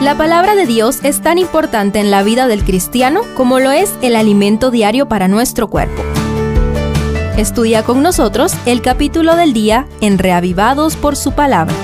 La palabra de Dios es tan importante en la vida del cristiano como lo es el alimento diario para nuestro cuerpo. Estudia con nosotros el capítulo del día en Reavivados por su palabra.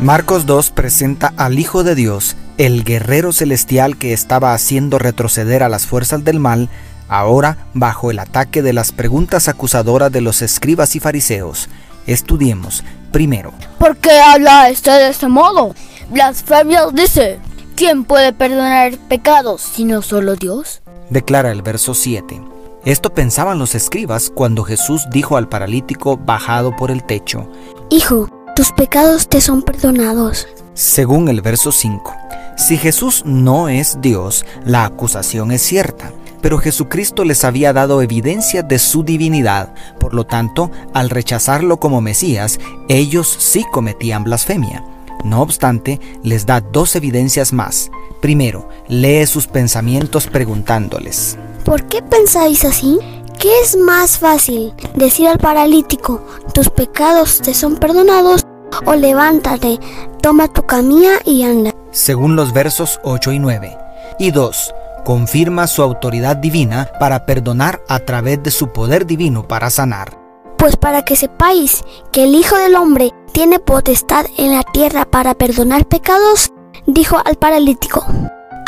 Marcos 2 presenta al Hijo de Dios, el guerrero celestial que estaba haciendo retroceder a las fuerzas del mal, ahora bajo el ataque de las preguntas acusadoras de los escribas y fariseos. Estudiemos primero. ¿Por qué habla este de este modo? Blasfemia dice, ¿quién puede perdonar pecados sino solo Dios? Declara el verso 7. Esto pensaban los escribas cuando Jesús dijo al paralítico bajado por el techo, Hijo, tus pecados te son perdonados. Según el verso 5, si Jesús no es Dios, la acusación es cierta, pero Jesucristo les había dado evidencia de su divinidad, por lo tanto, al rechazarlo como Mesías, ellos sí cometían blasfemia. No obstante, les da dos evidencias más. Primero, lee sus pensamientos preguntándoles, ¿Por qué pensáis así? ¿Qué es más fácil? ¿Decir al paralítico, tus pecados te son perdonados? ¿O levántate, toma tu camilla y anda? según los versos 8 y 9. Y 2. Confirma su autoridad divina para perdonar a través de su poder divino para sanar. Pues para que sepáis que el Hijo del Hombre tiene potestad en la tierra para perdonar pecados, dijo al paralítico,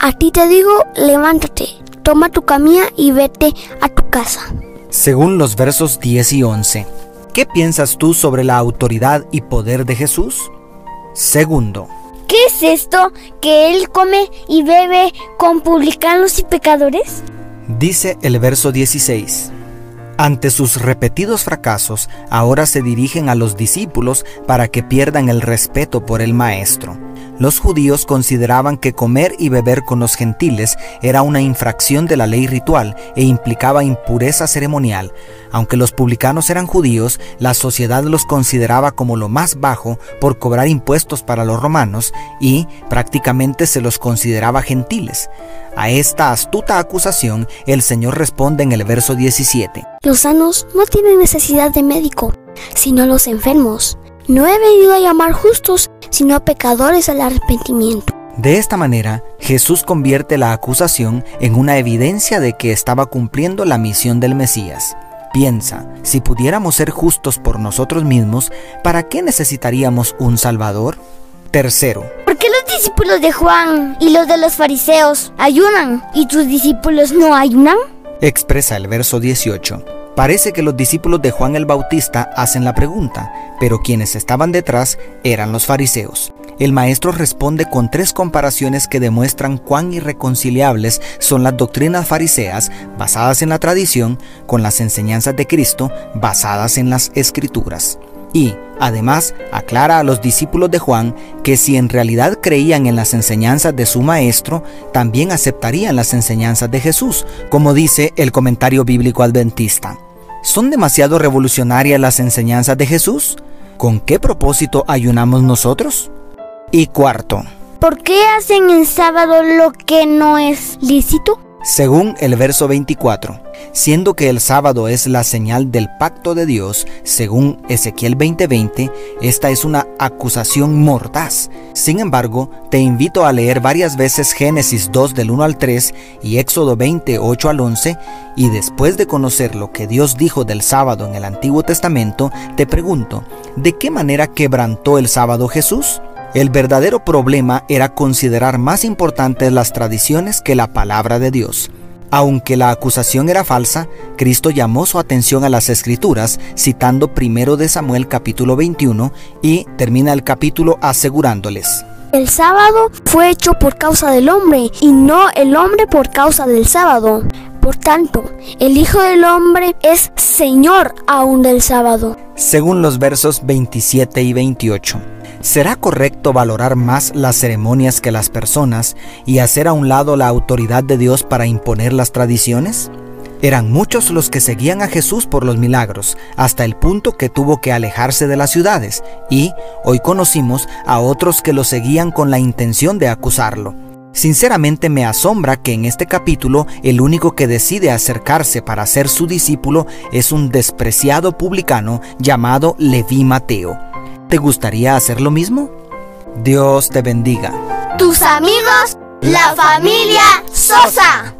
a ti te digo, levántate, toma tu camilla y vete a tu casa. Según los versos 10 y 11. ¿Qué piensas tú sobre la autoridad y poder de Jesús? Segundo, ¿Qué es esto que él come y bebe con publicanos y pecadores? dice el verso 16. Ante sus repetidos fracasos, ahora se dirigen a los discípulos para que pierdan el respeto por el Maestro. Los judíos consideraban que comer y beber con los gentiles era una infracción de la ley ritual e implicaba impureza ceremonial. Aunque los publicanos eran judíos, la sociedad los consideraba como lo más bajo por cobrar impuestos para los romanos y prácticamente se los consideraba gentiles. A esta astuta acusación, el Señor responde en el verso 17. Los sanos no tienen necesidad de médico, sino los enfermos. No he venido a llamar justos, sino a pecadores al arrepentimiento. De esta manera, Jesús convierte la acusación en una evidencia de que estaba cumpliendo la misión del Mesías. Piensa, si pudiéramos ser justos por nosotros mismos, ¿para qué necesitaríamos un Salvador? Tercero, ¿Por qué los discípulos de Juan y los de los fariseos ayunan y tus discípulos no ayunan? expresa el verso 18. Parece que los discípulos de Juan el Bautista hacen la pregunta, pero quienes estaban detrás eran los fariseos. El maestro responde con tres comparaciones que demuestran cuán irreconciliables son las doctrinas fariseas basadas en la tradición con las enseñanzas de Cristo basadas en las escrituras. Y, además, aclara a los discípulos de Juan que si en realidad creían en las enseñanzas de su maestro, también aceptarían las enseñanzas de Jesús, como dice el comentario bíblico adventista. ¿Son demasiado revolucionarias las enseñanzas de Jesús? ¿Con qué propósito ayunamos nosotros? Y cuarto, ¿Por qué hacen en sábado lo que no es lícito? Según el verso 24, siendo que el sábado es la señal del pacto de Dios, según Ezequiel 20:20, esta es una acusación mordaz. Sin embargo, te invito a leer varias veces Génesis 2 del 1 al 3 y Éxodo 20, 8 al 11, y después de conocer lo que Dios dijo del sábado en el Antiguo Testamento, te pregunto, ¿de qué manera quebrantó el sábado Jesús? El verdadero problema era considerar más importantes las tradiciones que la palabra de Dios. Aunque la acusación era falsa, Cristo llamó su atención a las escrituras citando primero de Samuel capítulo 21 y termina el capítulo asegurándoles. El sábado fue hecho por causa del hombre y no el hombre por causa del sábado. Por tanto, el Hijo del Hombre es Señor aún del sábado. Según los versos 27 y 28. ¿Será correcto valorar más las ceremonias que las personas y hacer a un lado la autoridad de Dios para imponer las tradiciones? Eran muchos los que seguían a Jesús por los milagros, hasta el punto que tuvo que alejarse de las ciudades, y hoy conocimos a otros que lo seguían con la intención de acusarlo. Sinceramente me asombra que en este capítulo el único que decide acercarse para ser su discípulo es un despreciado publicano llamado Leví Mateo. ¿Te gustaría hacer lo mismo? Dios te bendiga. Tus amigos, la familia Sosa.